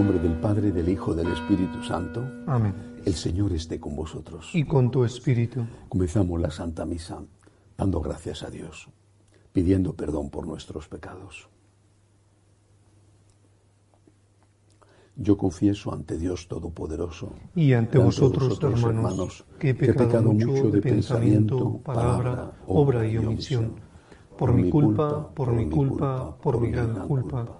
Nombre del Padre, del Hijo, del Espíritu Santo. Amén. El Señor esté con vosotros. Y con tu espíritu. Comenzamos la Santa Misa dando gracias a Dios, pidiendo perdón por nuestros pecados. Yo confieso ante Dios Todopoderoso y ante vosotros, hermanos, que he pecado, mucho de pensamiento, palabra, obra y omisión, por mi culpa, por mi culpa, por mi gran culpa.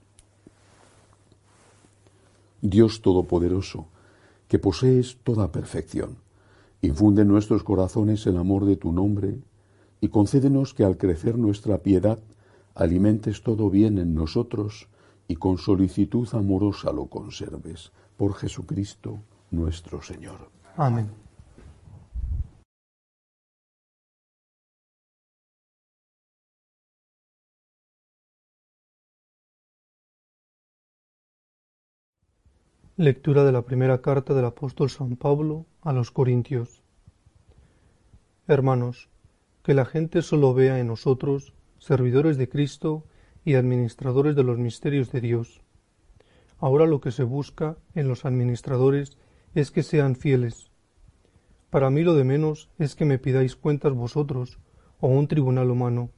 Dios Todopoderoso, que posees toda perfección, infunde en nuestros corazones el amor de tu nombre y concédenos que al crecer nuestra piedad alimentes todo bien en nosotros y con solicitud amorosa lo conserves. Por Jesucristo nuestro Señor. Amén. Lectura de la primera carta del apóstol San Pablo a los Corintios. Hermanos, que la gente solo vea en nosotros servidores de Cristo y administradores de los misterios de Dios. Ahora lo que se busca en los administradores es que sean fieles. Para mí lo de menos es que me pidáis cuentas vosotros o un tribunal humano.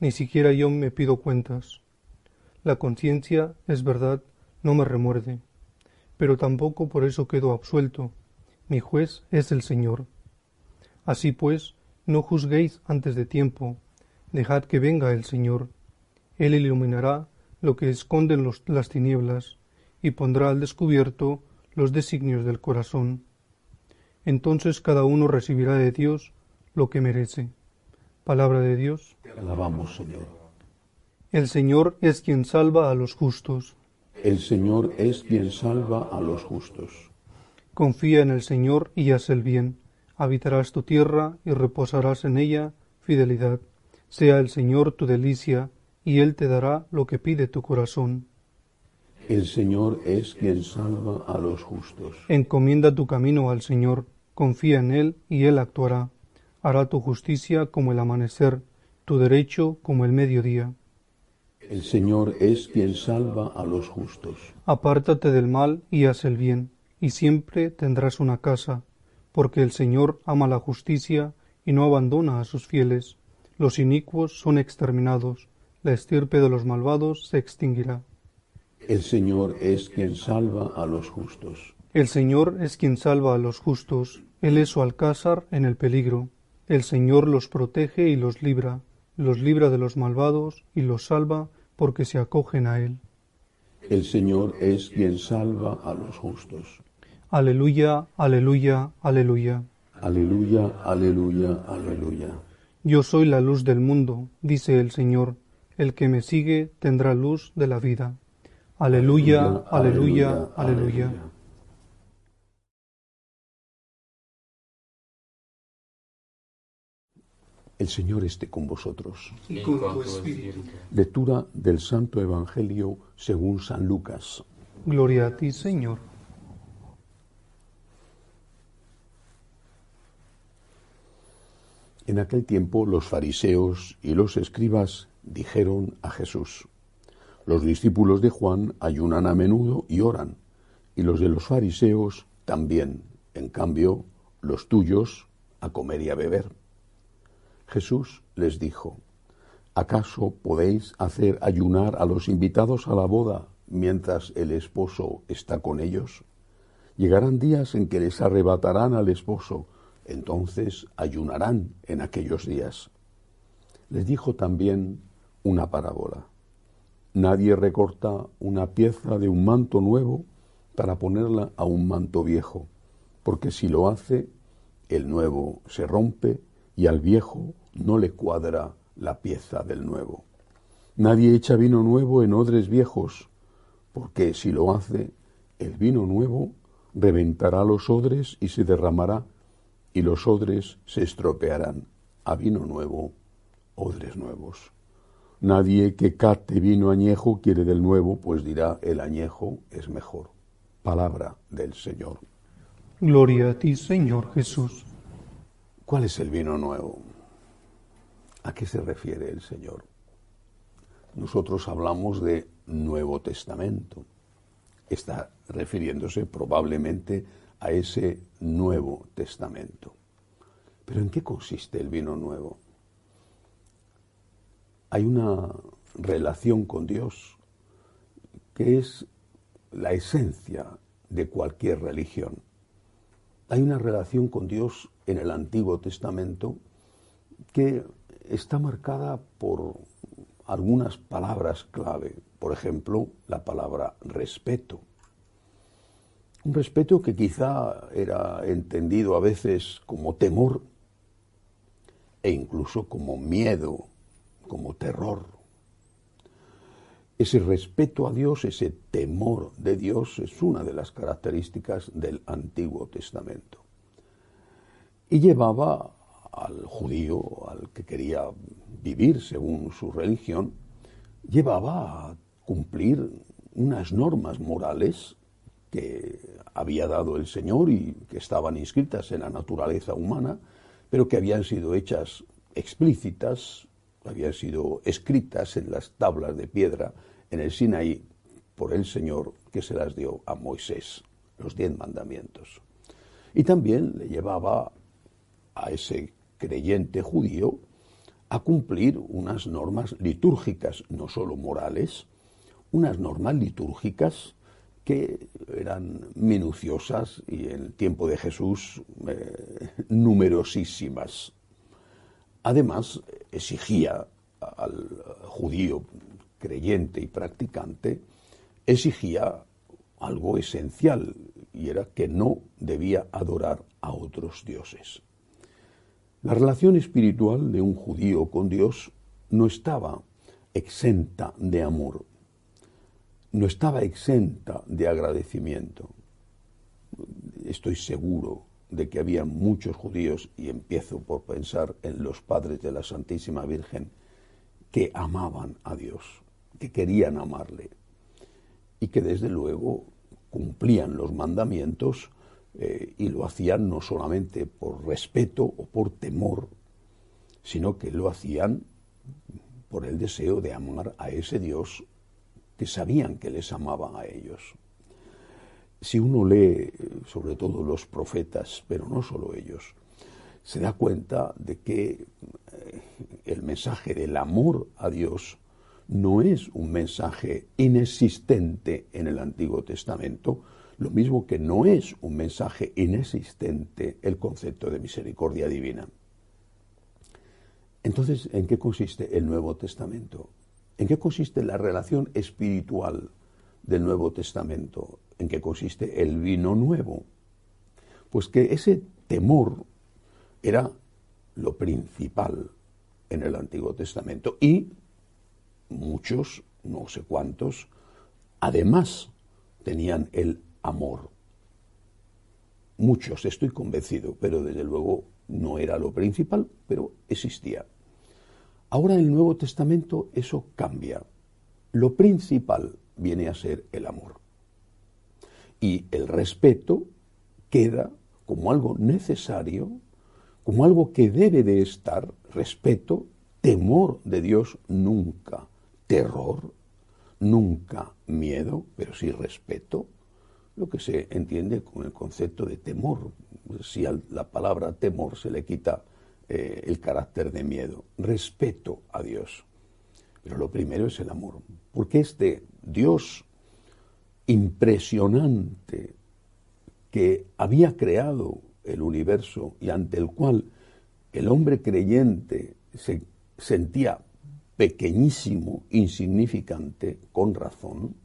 Ni siquiera yo me pido cuentas. La conciencia, es verdad, no me remuerde pero tampoco por eso quedo absuelto. Mi juez es el Señor. Así pues, no juzguéis antes de tiempo, dejad que venga el Señor. Él iluminará lo que esconden las tinieblas y pondrá al descubierto los designios del corazón. Entonces cada uno recibirá de Dios lo que merece. Palabra de Dios. alabamos, Señor. El Señor es quien salva a los justos. El Señor es quien salva a los justos. Confía en el Señor y haz el bien. Habitarás tu tierra y reposarás en ella fidelidad. Sea el Señor tu delicia, y Él te dará lo que pide tu corazón. El Señor es quien salva a los justos. Encomienda tu camino al Señor, confía en Él y Él actuará. Hará tu justicia como el amanecer, tu derecho como el mediodía. El Señor es quien salva a los justos. Apártate del mal y haz el bien, y siempre tendrás una casa, porque el Señor ama la justicia y no abandona a sus fieles. Los inicuos son exterminados, la estirpe de los malvados se extinguirá. El Señor es quien salva a los justos. El Señor es quien salva a los justos, Él es su alcázar en el peligro. El Señor los protege y los libra, los libra de los malvados y los salva porque se acogen a Él. El Señor es quien salva a los justos. Aleluya, aleluya, aleluya. Aleluya, aleluya, aleluya. Yo soy la luz del mundo, dice el Señor. El que me sigue tendrá luz de la vida. Aleluya, aleluya, aleluya. El Señor esté con vosotros. Y con tu espíritu. Lectura del Santo Evangelio según San Lucas. Gloria a ti, Señor. En aquel tiempo los fariseos y los escribas dijeron a Jesús, los discípulos de Juan ayunan a menudo y oran, y los de los fariseos también, en cambio, los tuyos a comer y a beber. Jesús les dijo, ¿acaso podéis hacer ayunar a los invitados a la boda mientras el esposo está con ellos? Llegarán días en que les arrebatarán al esposo, entonces ayunarán en aquellos días. Les dijo también una parábola. Nadie recorta una pieza de un manto nuevo para ponerla a un manto viejo, porque si lo hace, el nuevo se rompe y al viejo no le cuadra la pieza del nuevo. Nadie echa vino nuevo en odres viejos, porque si lo hace, el vino nuevo reventará los odres y se derramará, y los odres se estropearán. A vino nuevo, odres nuevos. Nadie que cate vino añejo quiere del nuevo, pues dirá el añejo es mejor. Palabra del Señor. Gloria a ti, Señor Jesús. ¿Cuál es el vino nuevo? ¿A qué se refiere el Señor? Nosotros hablamos de Nuevo Testamento. Está refiriéndose probablemente a ese Nuevo Testamento. Pero ¿en qué consiste el vino nuevo? hay una relación con Dios que es la esencia de cualquier religión. Hay una relación con Dios en el Antiguo Testamento que está marcada por algunas palabras clave. Por ejemplo, la palabra respeto. Un respeto que quizá era entendido a veces como temor e incluso como miedo como terror. Ese respeto a Dios, ese temor de Dios es una de las características del Antiguo Testamento. Y llevaba al judío, al que quería vivir según su religión, llevaba a cumplir unas normas morales que había dado el Señor y que estaban inscritas en la naturaleza humana, pero que habían sido hechas explícitas habían sido escritas en las tablas de piedra en el Sinaí por el Señor que se las dio a Moisés, los diez mandamientos. Y también le llevaba a ese creyente judío a cumplir unas normas litúrgicas, no solo morales, unas normas litúrgicas que eran minuciosas y en el tiempo de Jesús eh, numerosísimas. Además, exigía al judío creyente y practicante, exigía algo esencial, y era que no debía adorar a otros dioses. La relación espiritual de un judío con Dios no estaba exenta de amor, no estaba exenta de agradecimiento. Estoy seguro de que había muchos judíos, y empiezo por pensar en los padres de la Santísima Virgen, que amaban a Dios, que querían amarle, y que desde luego cumplían los mandamientos eh, y lo hacían no solamente por respeto o por temor, sino que lo hacían por el deseo de amar a ese Dios que sabían que les amaba a ellos. Si uno lee sobre todo los profetas, pero no solo ellos, se da cuenta de que eh, el mensaje del amor a Dios no es un mensaje inexistente en el Antiguo Testamento, lo mismo que no es un mensaje inexistente el concepto de misericordia divina. Entonces, ¿en qué consiste el Nuevo Testamento? ¿En qué consiste la relación espiritual del Nuevo Testamento? ¿En qué consiste el vino nuevo? Pues que ese temor era lo principal en el Antiguo Testamento y muchos, no sé cuántos, además tenían el amor. Muchos, estoy convencido, pero desde luego no era lo principal, pero existía. Ahora en el Nuevo Testamento eso cambia. Lo principal viene a ser el amor. Y el respeto queda como algo necesario, como algo que debe de estar, respeto, temor de Dios nunca, terror, nunca miedo, pero sí respeto, lo que se entiende con el concepto de temor, si a la palabra temor se le quita eh, el carácter de miedo, respeto a Dios. Pero lo primero es el amor, porque este Dios impresionante que había creado el universo y ante el cual el hombre creyente se sentía pequeñísimo, insignificante, con razón,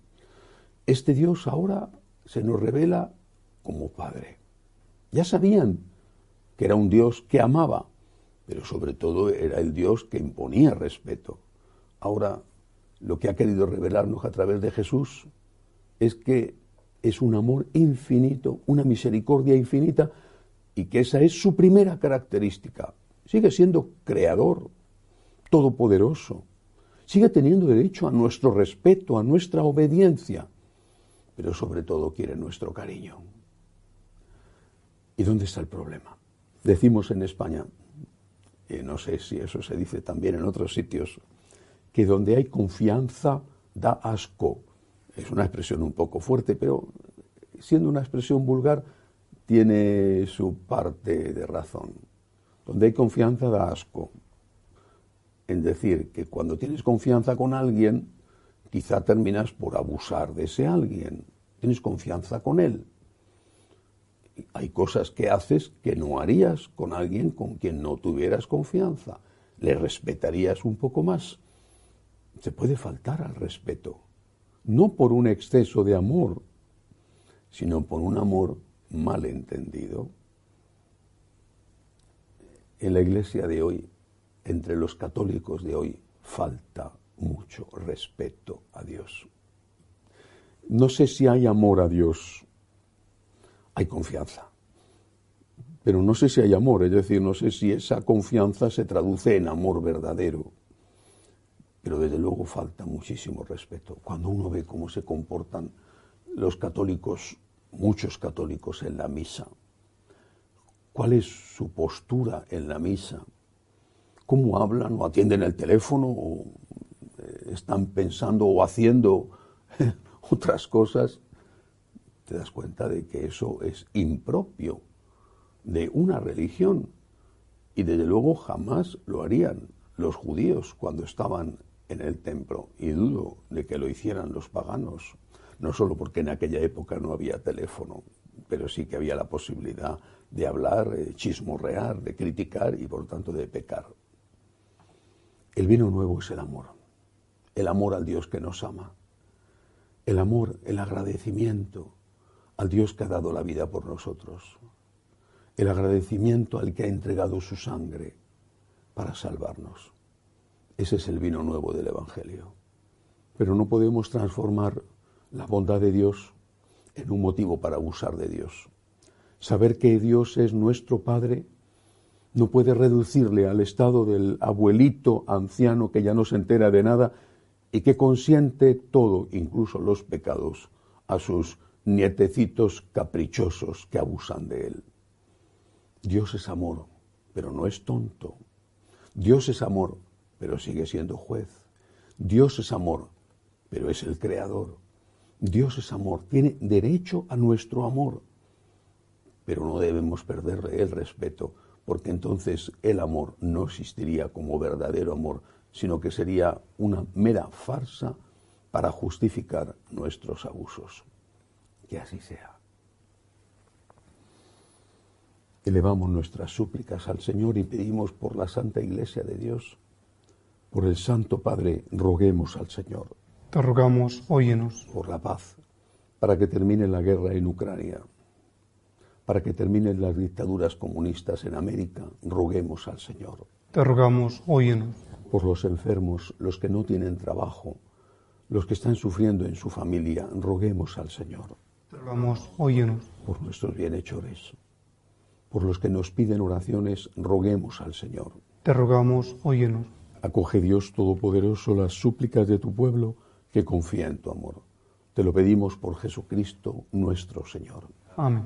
este Dios ahora se nos revela como Padre. Ya sabían que era un Dios que amaba, pero sobre todo era el Dios que imponía respeto. Ahora, lo que ha querido revelarnos a través de Jesús es que es un amor infinito, una misericordia infinita, y que esa es su primera característica. Sigue siendo creador, todopoderoso, sigue teniendo derecho a nuestro respeto, a nuestra obediencia, pero sobre todo quiere nuestro cariño. ¿Y dónde está el problema? Decimos en España, y no sé si eso se dice también en otros sitios, que donde hay confianza da asco. Es una expresión un poco fuerte, pero siendo una expresión vulgar, tiene su parte de razón. Donde hay confianza da asco. En decir que cuando tienes confianza con alguien, quizá terminas por abusar de ese alguien. Tienes confianza con él. Hay cosas que haces que no harías con alguien con quien no tuvieras confianza. Le respetarías un poco más. Se puede faltar al respeto. No por un exceso de amor, sino por un amor mal entendido. En la iglesia de hoy, entre los católicos de hoy, falta mucho respeto a Dios. No sé si hay amor a Dios, hay confianza, pero no sé si hay amor, es decir, no sé si esa confianza se traduce en amor verdadero, pero desde luego falta muchísimo respeto. Cuando uno ve cómo se comportan los católicos, muchos católicos en la misa, cuál es su postura en la misa, cómo hablan o atienden el teléfono o están pensando o haciendo otras cosas, te das cuenta de que eso es impropio de una religión. Y desde luego jamás lo harían los judíos cuando estaban en el templo. Y dudo de que lo hicieran los paganos, no solo porque en aquella época no había teléfono, pero sí que había la posibilidad de hablar, de chismorrear, de criticar y por tanto de pecar. El vino nuevo es el amor, el amor al Dios que nos ama, el amor, el agradecimiento al Dios que ha dado la vida por nosotros, el agradecimiento al que ha entregado su sangre para salvarnos. Ese es el vino nuevo del Evangelio. Pero no podemos transformar la bondad de Dios en un motivo para abusar de Dios. Saber que Dios es nuestro Padre no puede reducirle al estado del abuelito anciano que ya no se entera de nada y que consiente todo, incluso los pecados, a sus nietecitos caprichosos que abusan de él. Dios es amor, pero no es tonto. Dios es amor, pero sigue siendo juez. Dios es amor, pero es el creador. Dios es amor, tiene derecho a nuestro amor, pero no debemos perderle el respeto, porque entonces el amor no existiría como verdadero amor, sino que sería una mera farsa para justificar nuestros abusos. Que así sea. Elevamos nuestras súplicas al Señor y pedimos por la Santa Iglesia de Dios, por el Santo Padre, roguemos al Señor. Te rogamos, óyenos. Por la paz, para que termine la guerra en Ucrania, para que terminen las dictaduras comunistas en América, roguemos al Señor. Te rogamos, óyenos por los enfermos, los que no tienen trabajo, los que están sufriendo en su familia, roguemos al Señor. Rogamos, óyenos. Por nuestros bienhechores, por los que nos piden oraciones, roguemos al Señor. Te rogamos, óyenos. Acoge Dios Todopoderoso las súplicas de tu pueblo que confía en tu amor. Te lo pedimos por Jesucristo nuestro Señor. Amén.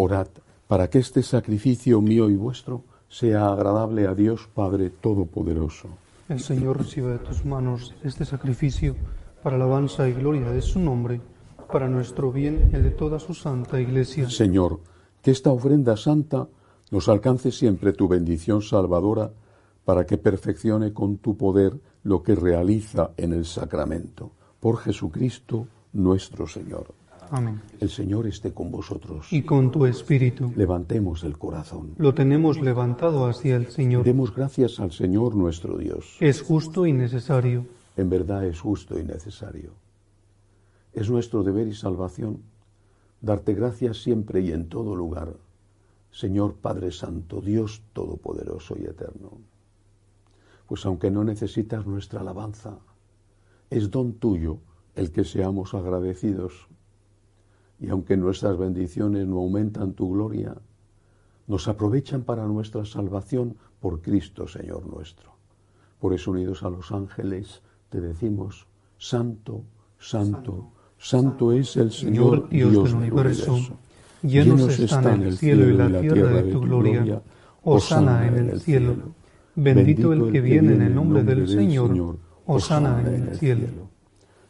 Orad para que este sacrificio mío y vuestro sea agradable a Dios Padre Todopoderoso. El Señor reciba de tus manos este sacrificio para alabanza y gloria de su nombre, para nuestro bien y el de toda su santa iglesia. Señor, que esta ofrenda santa nos alcance siempre tu bendición salvadora, para que perfeccione con tu poder lo que realiza en el sacramento. Por Jesucristo nuestro Señor. Amén. El Señor esté con vosotros. Y con tu espíritu. Levantemos el corazón. Lo tenemos levantado hacia el Señor. Demos gracias al Señor nuestro Dios. Es justo y necesario. En verdad es justo y necesario. Es nuestro deber y salvación darte gracias siempre y en todo lugar, Señor Padre Santo, Dios Todopoderoso y Eterno. Pues aunque no necesitas nuestra alabanza, es don tuyo el que seamos agradecidos y aunque nuestras bendiciones no aumentan tu gloria, nos aprovechan para nuestra salvación por Cristo Señor nuestro. Por eso unidos a los ángeles te decimos, Santo, Santo, Santo es el Señor Dios, del universo. Llenos están el cielo y la tierra de tu gloria. Osana en el cielo. Bendito el que viene en el nombre del Señor. Osana en el cielo.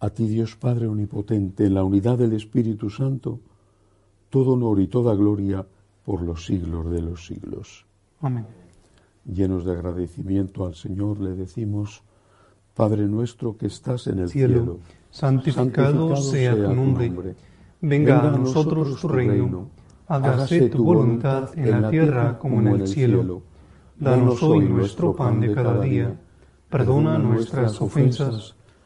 a ti Dios Padre Omnipotente, en la unidad del Espíritu Santo, todo honor y toda gloria por los siglos de los siglos. Amén. Llenos de agradecimiento al Señor, le decimos, Padre nuestro que estás en el cielo, Cielo, santificado, sea tu nombre. Venga a nosotros tu reino. Hágase tu voluntad en la tierra como en el cielo. Danos hoy nuestro pan de cada día. Perdona nuestras ofensas,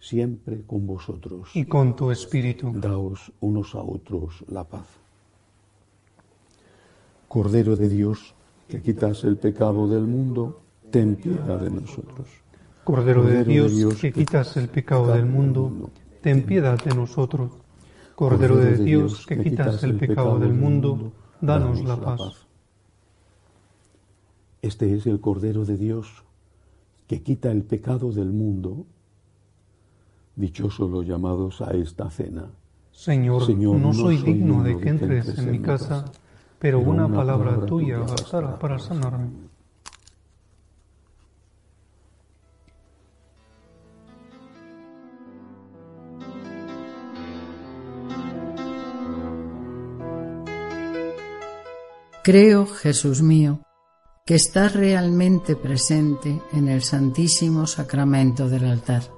siempre con vosotros. Y con tu espíritu. Daos unos a otros la paz. Cordero de Dios, que quitas el pecado del mundo, ten piedad de nosotros. Cordero de Dios, que quitas el pecado del mundo, ten piedad de nosotros. Cordero de Dios, que quitas el pecado del mundo, danos la paz. Este es el Cordero de Dios, que quita el pecado del mundo. Dichosos los llamados a esta cena. Señor, no soy digno de que entres en mi casa, pero una palabra tuya bastará para sanarme. Creo, Jesús mío, que estás realmente presente en el Santísimo Sacramento del altar.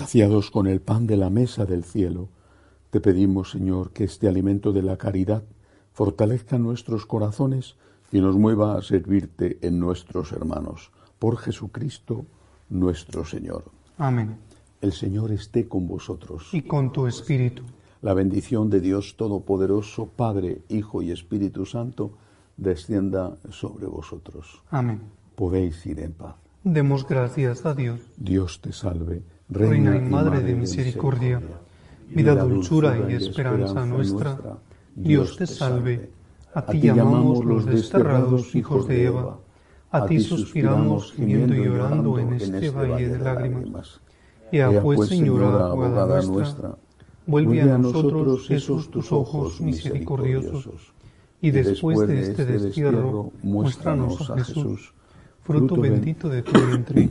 Saciados con el pan de la mesa del cielo, te pedimos, Señor, que este alimento de la caridad fortalezca nuestros corazones y nos mueva a servirte en nuestros hermanos. Por Jesucristo nuestro Señor. Amén. El Señor esté con vosotros. Y con tu espíritu. La bendición de Dios Todopoderoso, Padre, Hijo y Espíritu Santo, descienda sobre vosotros. Amén. Podéis ir en paz. Demos gracias a Dios. Dios te salve, Reina y Madre de misericordia, vida, dulzura y esperanza nuestra. Dios te salve. A ti llamamos los desterrados hijos de Eva. A ti suspiramos gimiendo y llorando en este valle de lágrimas. Y a pues, Señora, abogada nuestra, Vuelve a nosotros, Jesús, tus ojos misericordiosos, y después de este, este destierro, muéstranos a Jesús, fruto bendito de tu vientre,